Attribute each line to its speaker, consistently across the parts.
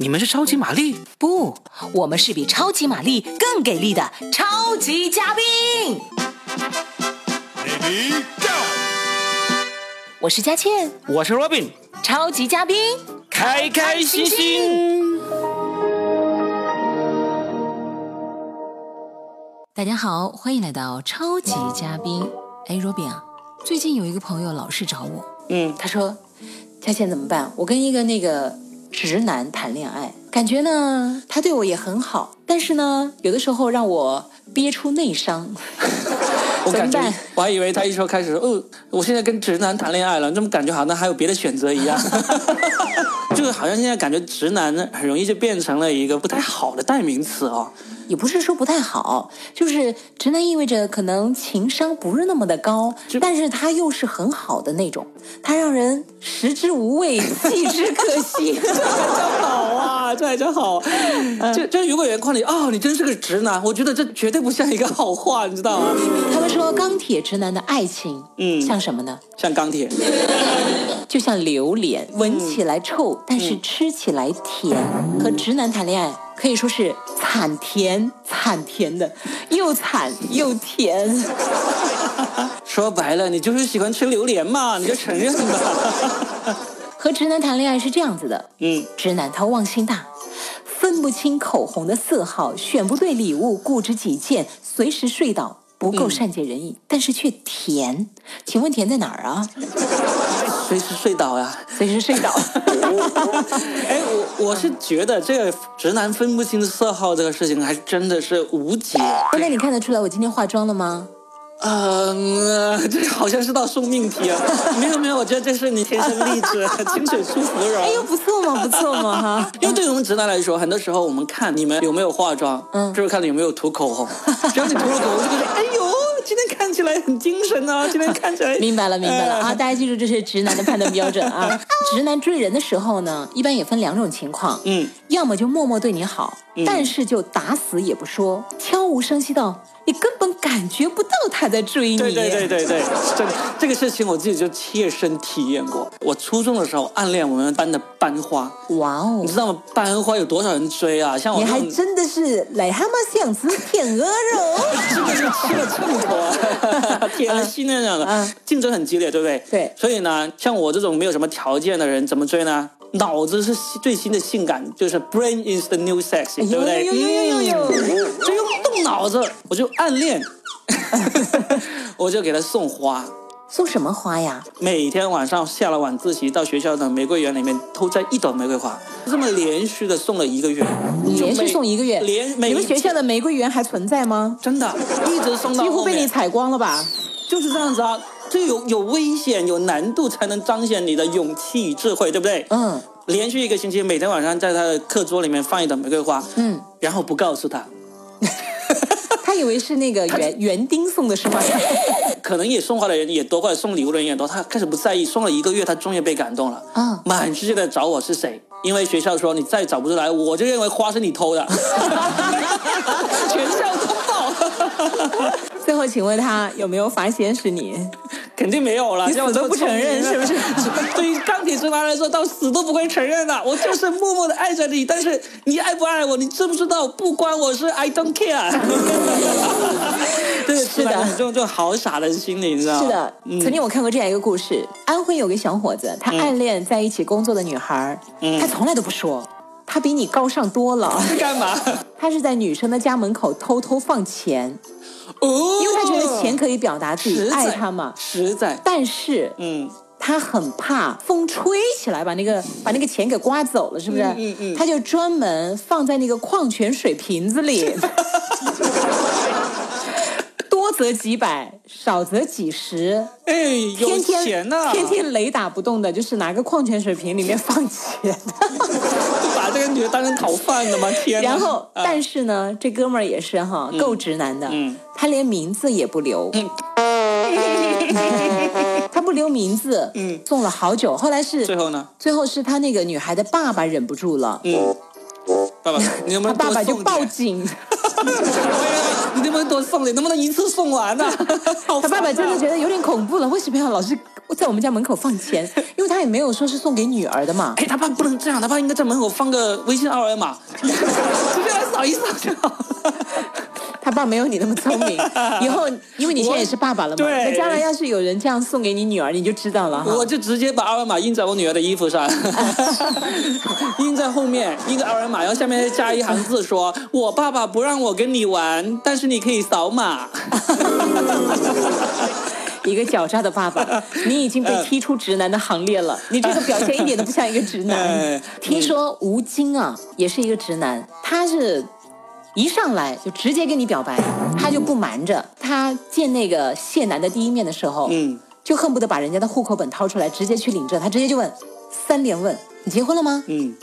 Speaker 1: 你们是超级玛丽？
Speaker 2: 不，我们是比超级玛丽更给力的超级嘉宾。我是佳倩，
Speaker 1: 我是 Robin，
Speaker 2: 超级嘉宾，
Speaker 1: 开开心心。
Speaker 2: 大家好，欢迎来到超级嘉宾。哎，Robin 啊，最近有一个朋友老是找我，
Speaker 1: 嗯，
Speaker 2: 他说：“佳倩怎么办？我跟一个那个直男谈恋爱，感觉呢他对我也很好，但是呢有的时候让我憋出内伤。”
Speaker 1: 我感觉我还以为他一说开始，哦，我现在跟直男谈恋爱了，怎么感觉好像还有别的选择一样？就是好像现在感觉直男呢，很容易就变成了一个不太好的代名词哦。
Speaker 2: 也不是说不太好，就是直男意味着可能情商不是那么的高，但是他又是很好的那种，他让人食之无味，弃之可惜。
Speaker 1: 好啊，这还真好。这这如果有人夸你，哦，你真是个直男，我觉得这绝对不像一个好话，你知道吗？
Speaker 2: 他们说钢铁直男的爱情，
Speaker 1: 嗯
Speaker 2: 像什么呢？
Speaker 1: 像钢铁，
Speaker 2: 就像榴莲，闻起来臭，但是吃起来甜。和直男谈恋爱可以说是惨甜惨甜的，又惨又甜。
Speaker 1: 说白了，你就是喜欢吃榴莲嘛，你就承认吧。
Speaker 2: 和直男谈恋爱是这样子的，
Speaker 1: 嗯，
Speaker 2: 直男他忘性大，分不清口红的色号，选不对礼物，固执己见，随时睡倒，不够善解人意，但是却甜。请问甜在哪儿啊？
Speaker 1: 随时睡倒呀。
Speaker 2: 随时睡倒。
Speaker 1: 哎，我我是觉得这个直男分不清色号这个事情，还真的是无解。
Speaker 2: 那你看得出来我今天化妆了吗？
Speaker 1: 嗯、呃，这好像是道送命题啊！没有没有，我觉得这是你天生丽质，清水出芙蓉。
Speaker 2: 哎呦，不错嘛，不错嘛，哈。
Speaker 1: 因为对于我们直男来说，很多时候我们看你们有没有化妆，
Speaker 2: 嗯
Speaker 1: 就是看你有没有涂口红。只要你涂了口红，就觉得哎呦，今天看起来很精神啊，今天看起来
Speaker 2: 明白了，明白了啊！
Speaker 1: 呃
Speaker 2: 大家记住，这是直男的判断标准啊。直男追人的时候呢，一般也分两种情况，
Speaker 1: 嗯，
Speaker 2: 要么就默默对你好，但是就打死也不说，悄无声息到你根本感觉不到他在追你。
Speaker 1: 对对对对对，这这个事情我自己就切身体验过。我初中的时候暗恋我们班的班花，
Speaker 2: 哇哦
Speaker 1: 你！知道吗？班花有多少人追啊？像我
Speaker 2: 你还真的是癞蛤蟆想吃天鹅肉。
Speaker 1: 真的是吃了秤砣啊，甜心那样的，竞争很激烈，对不对？
Speaker 2: 对
Speaker 1: 所以呢，像我这种没有什么条件的人，怎么追呢？脑子是最新的性感，就是 brain is the new sexy，对不对？
Speaker 2: 有
Speaker 1: 有有有动脑子，我就暗恋，我就给他送花。
Speaker 2: 送什么花呀？
Speaker 1: 每天晚上下了晚自习，到学校的玫瑰园里面偷摘一朵玫瑰花，这么连续的送了一个月，
Speaker 2: 连续送一个月，
Speaker 1: 连每
Speaker 2: 你们学校的玫瑰园还存在吗？
Speaker 1: 真的一直送到
Speaker 2: 几乎被你采光了吧？
Speaker 1: 就是这样子啊，这有有危险、有难度，才能彰显你的勇气与智慧，对不对？
Speaker 2: 嗯
Speaker 1: 连续一个星期，每天晚上在他的课桌里面放一朵玫瑰花，
Speaker 2: 嗯，
Speaker 1: 然后不告诉他，
Speaker 2: 他以为是那个园园丁送的是吗？
Speaker 1: 可能也送花的人也多，或者送礼物的人也多，他开始不在意，送了一个月，他终于被感动了，
Speaker 2: 啊
Speaker 1: 满世界的找我是谁？因为学校说你再找不出来，我就认为花是你偷的，全校通报，
Speaker 2: 最后，请问他有没有发现是你？
Speaker 1: 肯定没有了，
Speaker 2: 你死都不承认是不是？
Speaker 1: 对于钢铁直男来说，到死都不会承认的。我就是默默的爱着你，但是你爱不爱我，你知不知道？不关我事，I don't care。对，
Speaker 2: 是的
Speaker 1: 这种这种好傻的心理，你知道吗？
Speaker 2: 是的，
Speaker 1: 嗯
Speaker 2: 曾经我看过这样一个故事：安徽有个小伙子，他暗恋在一起工作的女孩，
Speaker 1: 嗯
Speaker 2: 他从来都不说，他比你高尚多了。
Speaker 1: 干嘛？
Speaker 2: 他是在女生的家门口偷偷放钱，
Speaker 1: 哦，
Speaker 2: 因为他觉得钱可以表达自己爱他嘛。
Speaker 1: 实在，
Speaker 2: 但是
Speaker 1: 嗯，
Speaker 2: 他很怕风吹起来把那个把那个钱给刮走了，是不是？
Speaker 1: 嗯嗯嗯
Speaker 2: 他就专门放在那个矿泉水瓶子里，多则几百，少则几十，
Speaker 1: 哎，有
Speaker 2: 天天
Speaker 1: 钱呐、
Speaker 2: 天天雷打不动的，就是拿个矿泉水瓶里面放钱。
Speaker 1: 把这个女的当成讨饭的吗？天！
Speaker 2: 然后，
Speaker 1: 啊。
Speaker 2: 但是呢，这哥们儿也是哈，够直男的，
Speaker 1: 嗯。
Speaker 2: 他连名字也不留。他不留名字，
Speaker 1: 嗯。
Speaker 2: 送了好久，后来是
Speaker 1: 最后呢？
Speaker 2: 最后是他那个女孩的爸爸忍不住了，
Speaker 1: 嗯，爸爸，你能不
Speaker 2: 他
Speaker 1: 能多
Speaker 2: 爸爸就报警，
Speaker 1: 你能不能多送点？能不能一次送完呢、好
Speaker 2: 他爸爸真的觉得有点恐怖了，为什么要老是在我们家门口放钱，因为他也没有说是送给女儿的嘛。
Speaker 1: 哎，他爸不能这样，他爸应该在门口放个微信二维码，直接来扫一扫就好。
Speaker 2: 他爸没有你那么聪明，以后因为你现在也是爸爸了嘛，
Speaker 1: 对
Speaker 2: 那将来要是有人这样送给你女儿，你就知道了哈。
Speaker 1: 我就直接把二维码印在我女儿的衣服上，印在后面，印个二维码，然后下面再加一行字说：“我爸爸不让我跟你玩，但是你可以扫码。
Speaker 2: 一个狡诈的爸爸，你已经被踢出直男的行列了。你这个表现一点都不像一个直男
Speaker 1: 哎。
Speaker 2: 听说吴京啊，也是一个直男，他是一上来就直接跟你表白，他就不瞒着。他见那个谢楠的第一面的时候，
Speaker 1: 嗯，
Speaker 2: 就恨不得把人家的户口本掏出来，直接去领证。他直接就问，三连问：你结婚了吗？
Speaker 1: 嗯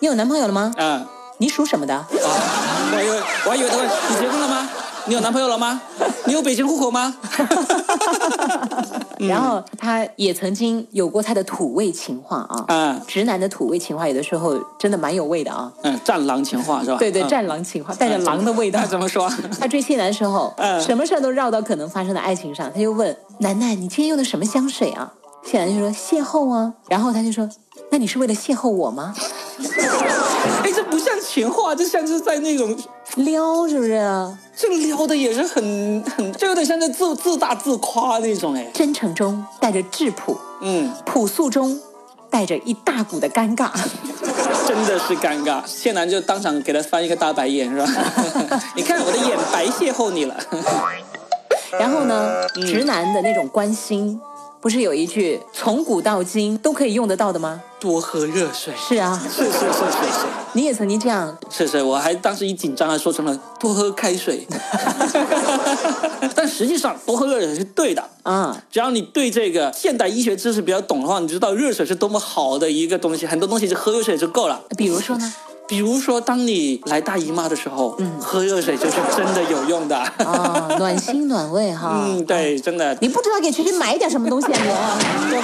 Speaker 2: 你有男朋友了吗？
Speaker 1: 嗯
Speaker 2: 你属什么的？
Speaker 1: 啊！我以为我还以为他问你结婚了吗？你有男朋友了吗？你有北京户口吗？
Speaker 2: 然后他也曾经有过他的土味情话啊。
Speaker 1: 嗯
Speaker 2: 直男的土味情话，有的时候真的蛮有味的啊。
Speaker 1: 嗯，战狼情话是吧？
Speaker 2: 对对，
Speaker 1: 嗯
Speaker 2: 战狼情话，带着狼的味道。
Speaker 1: 怎么说？
Speaker 2: 他追谢楠的时候，
Speaker 1: 嗯
Speaker 2: 什么事儿都绕到可能发生的爱情上。他就问楠楠：“你今天用的什么香水啊？”谢楠就说：“邂逅啊。”然后他就说：“那你是为了邂逅我吗？
Speaker 1: 哎，这不像情话，这像是在那种，
Speaker 2: 撩是不是？
Speaker 1: 这个撩的也是很很，就有点像在自自大自夸那种哎。
Speaker 2: 真诚中带着质朴，
Speaker 1: 嗯，
Speaker 2: 朴素中带着一大股的尴尬。
Speaker 1: 真的是尴尬。谢楠就当场给他翻一个大白眼是吧？你看我的眼白邂逅你了。
Speaker 2: 然后呢，
Speaker 1: 嗯
Speaker 2: 直男的那种关心，不是有一句从古到今都可以用得到的吗？
Speaker 1: 多喝热水。
Speaker 2: 是啊，
Speaker 1: 是是是是是。
Speaker 2: 你也曾经这样
Speaker 1: 是是，我还当时一紧张还说成了多喝开水，但实际上多喝热水是对的。
Speaker 2: 啊、
Speaker 1: 只要你对这个现代医学知识比较懂的话，你知道热水是多么好的一个东西，很多东西就喝热水就够了。
Speaker 2: 比如说呢？
Speaker 1: 比如说，当你来大姨妈的时候，嗯喝热水就是真的有用的。
Speaker 2: 啊、暖心暖胃哈。
Speaker 1: 嗯，对，真的。
Speaker 2: 你不知道给群群买一点什么东西啊
Speaker 1: 热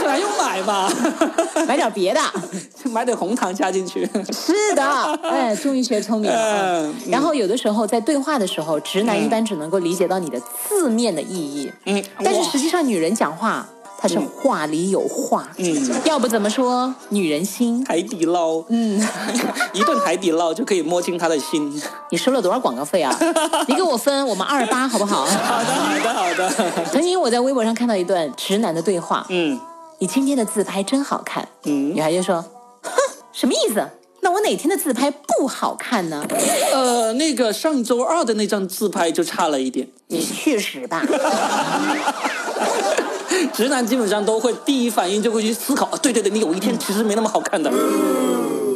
Speaker 1: 水还用买吗？
Speaker 2: 买点别的。
Speaker 1: 买点红糖加进去。
Speaker 2: 是的，哎，终于学聪明了。然后有的时候在对话的时候，直男一般只能够理解到你的字面的意义，
Speaker 1: 嗯，
Speaker 2: 但是实际上女人讲话，她是话里有话。
Speaker 1: 嗯，
Speaker 2: 要不怎么说女人心？
Speaker 1: 海底捞，
Speaker 2: 嗯，
Speaker 1: 一顿海底捞就可以摸清他的心。
Speaker 2: 你收了多少广告费啊？你给我分，我们二八好不好？
Speaker 1: 好的，好的，好的。
Speaker 2: 曾经我在微博上看到一段直男的对话，
Speaker 1: 嗯
Speaker 2: 你今天的自拍真好看。
Speaker 1: 嗯
Speaker 2: 女孩就说，哼，什么意思？那我哪天的自拍不好看呢？
Speaker 1: 呃，那个上周二的那张自拍就差了一点。
Speaker 2: 你去死吧！
Speaker 1: 直男基本上都会第一反应就会去思考，啊对对对，你有一天其实没那么好看的。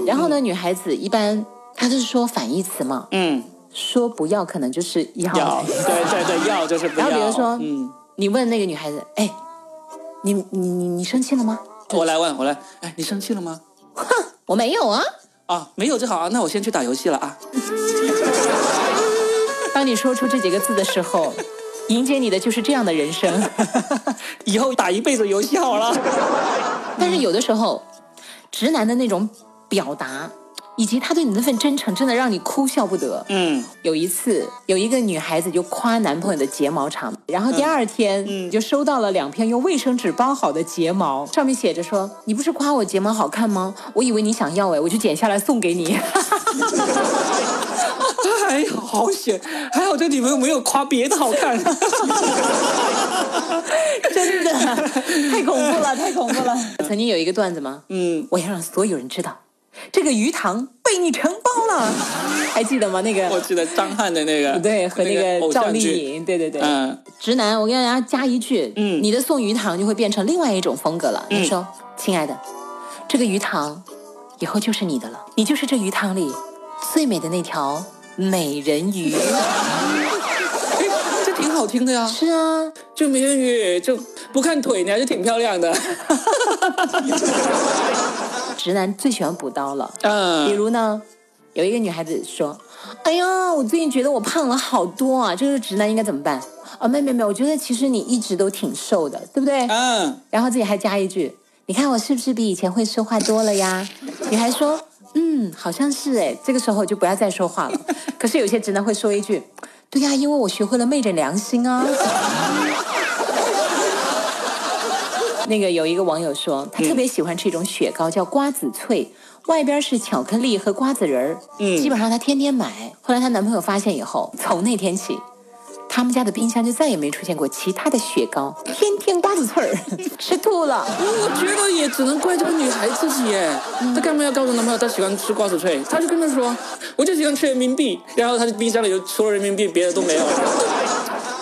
Speaker 2: 然后呢，女孩子一般她就是说反义词嘛，
Speaker 1: 嗯，
Speaker 2: 说不要可能就是要。
Speaker 1: 要，对对对，要就是不要。
Speaker 2: 然后比如说，
Speaker 1: 嗯，
Speaker 2: 你问那个女孩子，哎，你你你你生气了吗？
Speaker 1: 我来问，我来，哎，你生气了吗？
Speaker 2: 哼，我没有啊。
Speaker 1: 啊，没有就好啊，那我先去打游戏了啊。
Speaker 2: 当你说出这几个字的时候，迎接你的就是这样的人生。
Speaker 1: 以后打一辈子游戏好了。
Speaker 2: 但是有的时候，直男的那种表达，以及他对你那份真诚，真的让你哭笑不得。
Speaker 1: 嗯
Speaker 2: 有一次，有一个女孩子就夸男朋友的睫毛长，然后第二天、
Speaker 1: 嗯
Speaker 2: 就收到了两片用卫生纸包好的睫毛，上面写着说：“你不是夸我睫毛好看吗？我以为你想要哎，我就剪下来送给你。
Speaker 1: 还好好险，还好这女朋友没有夸别的好看。
Speaker 2: 真的太恐怖了，太恐怖了。曾经有一个段子吗？
Speaker 1: 嗯，
Speaker 2: 我要让所有人知道，这个鱼塘被你承包了，还记得吗？那个
Speaker 1: 我记得张翰的那个，
Speaker 2: 对，和那个赵丽。颖，对对对，
Speaker 1: 嗯
Speaker 2: 直男，我跟大家加一句，
Speaker 1: 嗯
Speaker 2: 你的送鱼塘就会变成另外一种风格了。你说，亲爱的，这个鱼塘以后就是你的了，你就是这鱼塘里最美的那条美人鱼。
Speaker 1: 哎，这挺好听的呀。
Speaker 2: 是啊，
Speaker 1: 就美人鱼，就不看腿，你还是挺漂亮的。
Speaker 2: 直男最喜欢补刀了。嗯比
Speaker 1: 嗯，
Speaker 2: 如呢，有一个女孩子说：“哎呀，我最近觉得我胖了好多啊，这个直男应该怎么办？”啊，没没没，我觉得其实你一直都挺瘦的，对不对？
Speaker 1: 嗯，
Speaker 2: 然后自己还加一句：“你看我是不是比以前会说话多了呀？” 女孩说：“嗯，好像是哎。”这个时候就不要再说话了。可是有些直男会说一句：“对呀，因为我学会了昧着良心啊。”那个有一个网友说，他特别喜欢吃一种雪糕，叫瓜子脆，外边是巧克力和瓜子仁儿。
Speaker 1: 嗯
Speaker 2: 基本上她天天买。后来她男朋友发现以后，从那天起。他们家的冰箱就再也没出现过其他的雪糕，天天瓜子脆儿，吃吐了。
Speaker 1: 我觉得也只能怪这个女孩自己耶，她干嘛要告诉男朋友她喜欢吃瓜子脆？她就跟他说，我就喜欢吃人民币，然后她的冰箱里就除了人民币，别的都没有。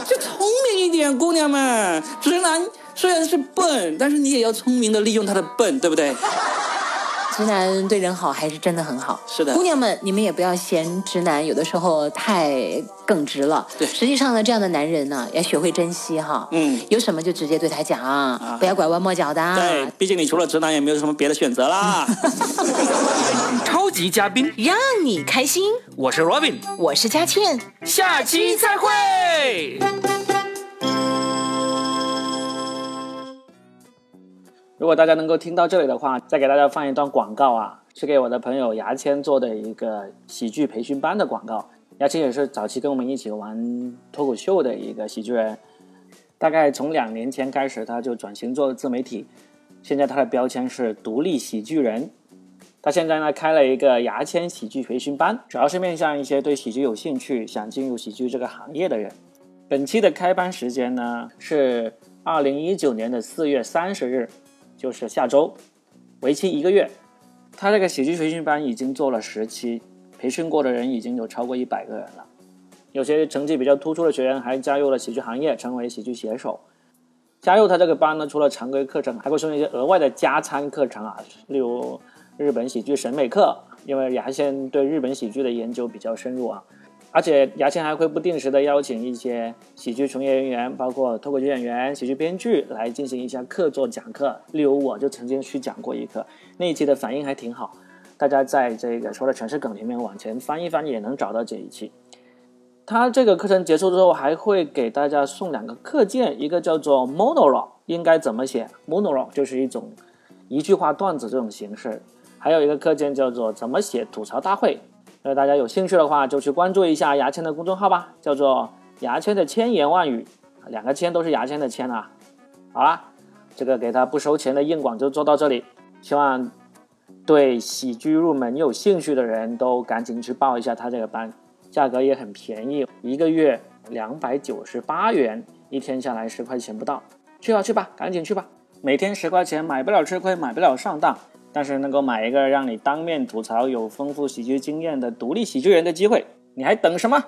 Speaker 1: 就聪明一点，姑娘们，直男虽然是笨，但是你也要聪明的利用他的笨，对不对？
Speaker 2: 直男对人好还是真的很好。
Speaker 1: 是的
Speaker 2: 姑娘们，你们也不要嫌直男有的时候太耿直了。
Speaker 1: 对
Speaker 2: 实际上呢，这样的男人呢，要学会珍惜哈。
Speaker 1: 嗯
Speaker 2: 有什么就直接对他讲，啊不要拐弯抹角的。
Speaker 1: 对，毕竟你除了直男也没有什么别的选择啦。
Speaker 3: 超级嘉宾，
Speaker 2: 让你开心。
Speaker 3: 我是 Robin，
Speaker 2: 我是佳倩，
Speaker 3: 下期再会。
Speaker 1: 如果大家能够听到这里的话，再给大家放一段广告啊，是给我的朋友牙签做的一个喜剧培训班的广告。牙签也是早期跟我们一起玩脱口秀的一个喜剧人，大概从两年前开始，他就转型做自媒体，现在他的标签是独立喜剧人。他现在呢开了一个牙签喜剧培训班，主要是面向一些对喜剧有兴趣、想进入喜剧这个行业的人。本期的开班时间呢是二零一九年的四月三十日，就是下周，为期一个月。他这个喜剧培训班已经做了十期，培训过的人已经有超过一百个人了。有些成绩比较突出的学员还加入了喜剧行业，成为喜剧写手。加入他这个班呢，除了常规课程，还会送一些额外的加餐课程啊，例如日本喜剧审美课，因为牙签对日本喜剧的研究比较深入啊。而且牙签还会不定时的邀请一些喜剧从业人员，包括脱口秀演员、喜剧编剧来进行一下客座讲课。例如，我就曾经去讲过一课，那一期的反应还挺好。大家在这个说的城市梗里面往前翻一翻，也能找到这一期。他这个课程结束之后，还会给大家送两个课件，一个叫做 monologue，应该怎么写？monologue 就是一种一句话段子这种形式，还有一个课件叫做怎么写吐槽大会。呃，大家有兴趣的话，就去关注一下牙签的公众号吧，叫做牙签的千言万语，两个签都是牙签的签啊。好啦，这个给他不收钱的硬广就做到这里，希望对喜剧入门有兴趣的人都赶紧去报一下他这个班，价格也很便宜，一个月两百九十八元，一天下来十块钱不到，去吧去吧，赶紧去吧，每天十块钱买不了吃亏，买不了上当。但是能够买一个让你当面吐槽有丰富喜剧经验的独立喜剧人的机会，你还等什么？